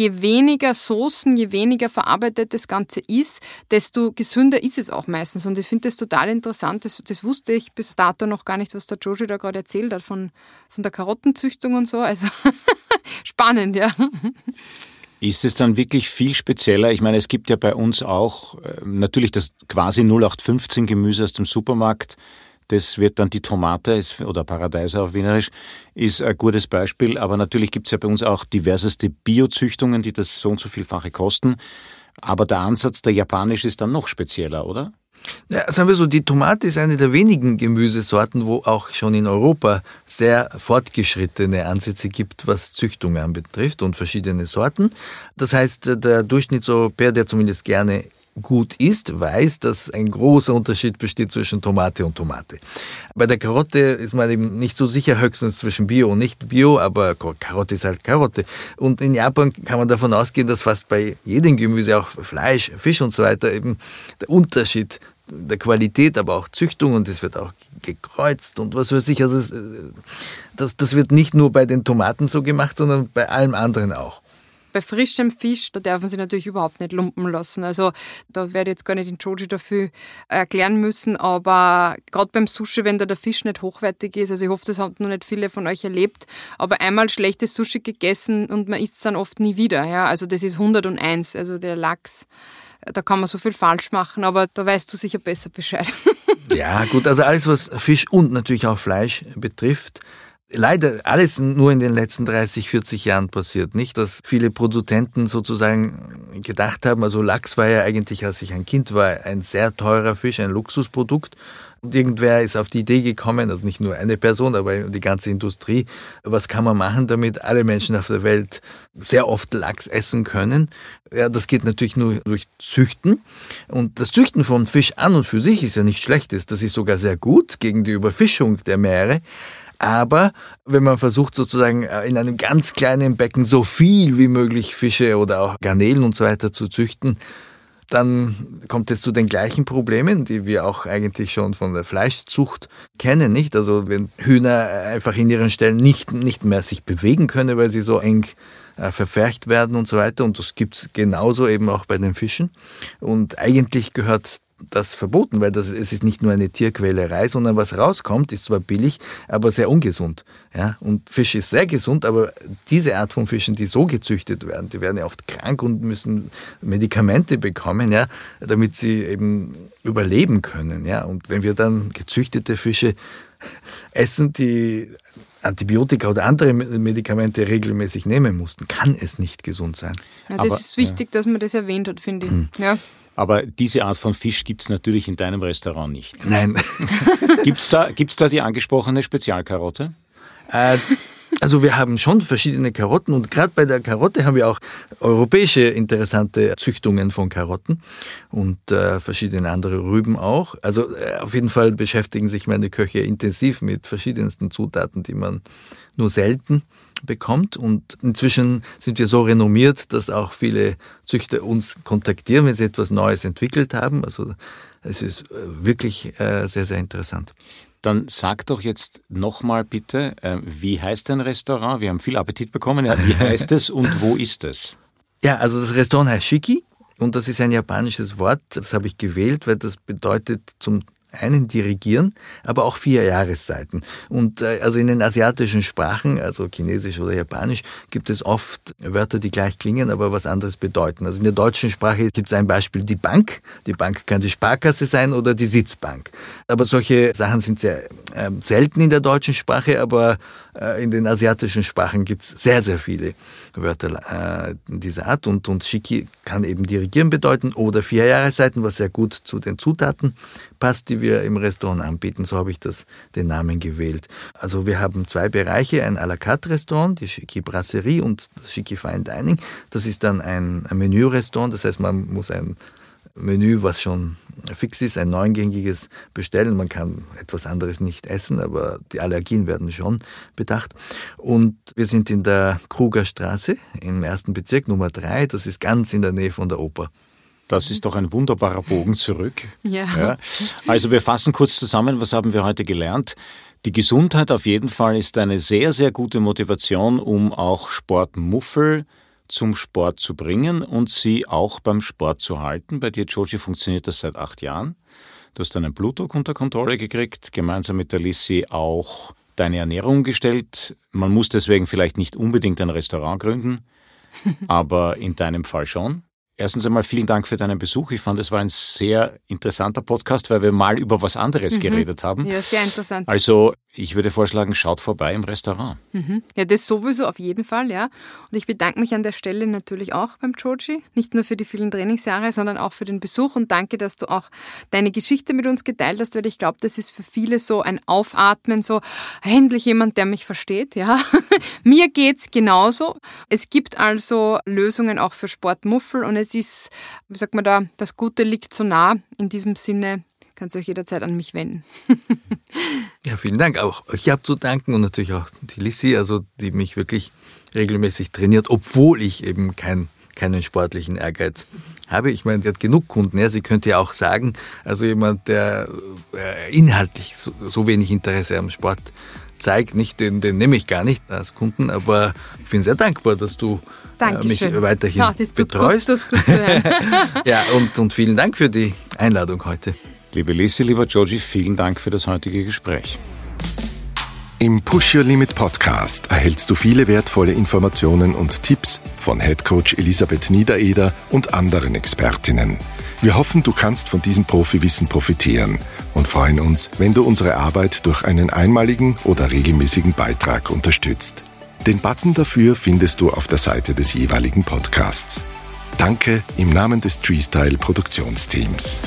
je weniger Soßen, je weniger verarbeitet das Ganze ist, desto gesünder ist es auch meistens. Und ich finde das total interessant. Das, das, wusste ich bis dato noch gar nicht, was der Joji da gerade erzählt hat von, von der Karottenzüchtung und so. Also <laughs> spannend, ja. Ist es dann wirklich viel spezieller? Ich meine, es gibt ja bei uns auch äh, natürlich das quasi 0815 Gemüse aus dem Supermarkt. Das wird dann die Tomate oder Paradeiser auf Wienerisch, ist ein gutes Beispiel. Aber natürlich gibt es ja bei uns auch diverseste Biozüchtungen, die das so und so vielfache kosten. Aber der Ansatz der japanisch ist dann noch spezieller, oder? Ja, sagen wir so, die Tomate ist eine der wenigen Gemüsesorten, wo auch schon in Europa sehr fortgeschrittene Ansätze gibt, was Züchtung anbetrifft und verschiedene Sorten. Das heißt, der Durchschnittseuropäer, der zumindest gerne gut isst, weiß, dass ein großer Unterschied besteht zwischen Tomate und Tomate. Bei der Karotte ist man eben nicht so sicher, höchstens zwischen Bio und nicht Bio, aber Karotte ist halt Karotte. Und in Japan kann man davon ausgehen, dass fast bei jedem Gemüse, auch Fleisch, Fisch und so weiter, eben der Unterschied der Qualität, aber auch Züchtung und es wird auch gekreuzt und was weiß ich. Also äh, das, das wird nicht nur bei den Tomaten so gemacht, sondern bei allem anderen auch. Bei frischem Fisch, da darf man sich natürlich überhaupt nicht lumpen lassen. Also da werde ich jetzt gar nicht den Joji dafür erklären müssen, aber gerade beim Sushi, wenn da der Fisch nicht hochwertig ist, also ich hoffe, das haben noch nicht viele von euch erlebt, aber einmal schlechtes Sushi gegessen und man isst es dann oft nie wieder. Ja? Also das ist 101, also der Lachs da kann man so viel falsch machen, aber da weißt du sicher besser Bescheid. ja, gut, also alles, was Fisch und natürlich auch Fleisch betrifft, leider alles nur in den letzten 30, 40 Jahren passiert. Nicht, dass viele Produzenten sozusagen gedacht haben, also Lachs war ja eigentlich, als ich ein Kind war, ein sehr teurer Fisch, ein Luxusprodukt. Und irgendwer ist auf die Idee gekommen, also nicht nur eine Person, aber die ganze Industrie, was kann man machen, damit alle Menschen auf der Welt sehr oft Lachs essen können? Ja, das geht natürlich nur durch Züchten. Und das Züchten von Fisch an und für sich ist ja nicht schlecht. Das ist sogar sehr gut gegen die Überfischung der Meere. Aber wenn man versucht sozusagen äh, in einem ganz kleinen Becken so viel wie möglich Fische oder auch Garnelen und so weiter zu züchten, dann kommt es zu den gleichen Problemen, die wir auch eigentlich schon von der Fleischzucht kennen, nicht? Also wenn Hühner einfach in ihren Stellen nicht, nicht mehr sich bewegen können, weil sie so eng äh, verfercht werden und so weiter. Und das gibt's genauso eben auch bei den Fischen. Und eigentlich gehört das verboten, weil das, es ist nicht nur eine Tierquälerei, sondern was rauskommt, ist zwar billig, aber sehr ungesund. Ja? Und Fisch ist sehr gesund, aber diese Art von Fischen, die so gezüchtet werden, die werden ja oft krank und müssen Medikamente bekommen, ja, damit sie eben überleben können. Ja? Und wenn wir dann gezüchtete Fische essen, die Antibiotika oder andere Medikamente regelmäßig nehmen mussten, kann es nicht gesund sein. Ja, das aber, ist wichtig, ja. dass man das erwähnt hat, finde ich. Mhm. Ja. Aber diese Art von Fisch gibt es natürlich in deinem Restaurant nicht. Nein. <laughs> gibt es da, gibt's da die angesprochene Spezialkarotte? Äh, also wir haben schon verschiedene Karotten und gerade bei der Karotte haben wir auch europäische interessante Züchtungen von Karotten und äh, verschiedene andere Rüben auch. Also äh, auf jeden Fall beschäftigen sich meine Köche intensiv mit verschiedensten Zutaten, die man nur selten bekommt. Und inzwischen sind wir so renommiert, dass auch viele Züchter uns kontaktieren, wenn sie etwas Neues entwickelt haben. Also es ist äh, wirklich äh, sehr, sehr interessant. Dann sag doch jetzt nochmal bitte, äh, wie heißt dein Restaurant? Wir haben viel Appetit bekommen. Wie heißt es und wo ist es? Ja, also das Restaurant heißt Shiki und das ist ein japanisches Wort. Das habe ich gewählt, weil das bedeutet zum einen dirigieren, aber auch vier Jahreszeiten. Und äh, also in den asiatischen Sprachen, also Chinesisch oder Japanisch, gibt es oft Wörter, die gleich klingen, aber was anderes bedeuten. Also in der deutschen Sprache gibt es ein Beispiel die Bank. Die Bank kann die Sparkasse sein oder die Sitzbank. Aber solche Sachen sind sehr äh, selten in der deutschen Sprache, aber äh, in den asiatischen Sprachen gibt es sehr, sehr viele Wörter äh, dieser Art. Und, und Shiki kann eben dirigieren bedeuten oder vier Jahreszeiten, was sehr gut zu den Zutaten passt, die wir im Restaurant anbieten. So habe ich das, den Namen gewählt. Also wir haben zwei Bereiche, ein à la carte Restaurant, die Shiki Brasserie und das Shiki Fine Dining. Das ist dann ein, ein Menü-Restaurant, das heißt, man muss ein Menü, was schon fix ist, ein neungängiges bestellen. Man kann etwas anderes nicht essen, aber die Allergien werden schon bedacht. Und wir sind in der Kruger Straße im ersten Bezirk Nummer drei. Das ist ganz in der Nähe von der Oper. Das ist doch ein wunderbarer Bogen zurück. Ja. ja. Also wir fassen kurz zusammen, was haben wir heute gelernt? Die Gesundheit auf jeden Fall ist eine sehr, sehr gute Motivation, um auch Sportmuffel zum Sport zu bringen und sie auch beim Sport zu halten. Bei dir, Joji, funktioniert das seit acht Jahren. Du hast deinen Blutdruck unter Kontrolle gekriegt, gemeinsam mit der Lissy auch deine Ernährung gestellt. Man muss deswegen vielleicht nicht unbedingt ein Restaurant gründen, <laughs> aber in deinem Fall schon. Erstens einmal vielen Dank für deinen Besuch. Ich fand, es war ein sehr interessanter Podcast, weil wir mal über was anderes mhm. geredet haben. Ja, sehr interessant. Also ich würde vorschlagen, schaut vorbei im Restaurant. Mhm. Ja, das sowieso auf jeden Fall, ja. Und ich bedanke mich an der Stelle natürlich auch beim Joji, nicht nur für die vielen Trainingsjahre, sondern auch für den Besuch und danke, dass du auch deine Geschichte mit uns geteilt hast, weil ich glaube, das ist für viele so ein Aufatmen, so endlich jemand, der mich versteht, ja. <laughs> Mir geht's genauso. Es gibt also Lösungen auch für Sportmuffel und es ist, wie sagt man da, das Gute liegt so nah. In diesem Sinne kannst du euch jederzeit an mich wenden. <laughs> ja, vielen Dank. Auch ich habe zu danken und natürlich auch die Lissi, also die mich wirklich regelmäßig trainiert, obwohl ich eben kein, keinen sportlichen Ehrgeiz habe. Ich meine, sie hat genug Kunden. Ja. Sie könnte ja auch sagen, also jemand, der äh, inhaltlich so, so wenig Interesse am Sport zeigt, nicht den, den nehme ich gar nicht als Kunden, aber ich bin sehr dankbar, dass du äh, mich weiterhin ja, das betreust. Gut, das <laughs> gut ja, und, und vielen Dank für die Einladung heute. Liebe Lisi, lieber Georgie, vielen Dank für das heutige Gespräch. Im Push Your Limit Podcast erhältst du viele wertvolle Informationen und Tipps von Head Coach Elisabeth Niedereder und anderen Expertinnen. Wir hoffen, du kannst von diesem Profiwissen profitieren und freuen uns, wenn du unsere Arbeit durch einen einmaligen oder regelmäßigen Beitrag unterstützt. Den Button dafür findest du auf der Seite des jeweiligen Podcasts. Danke im Namen des Treestyle Produktionsteams.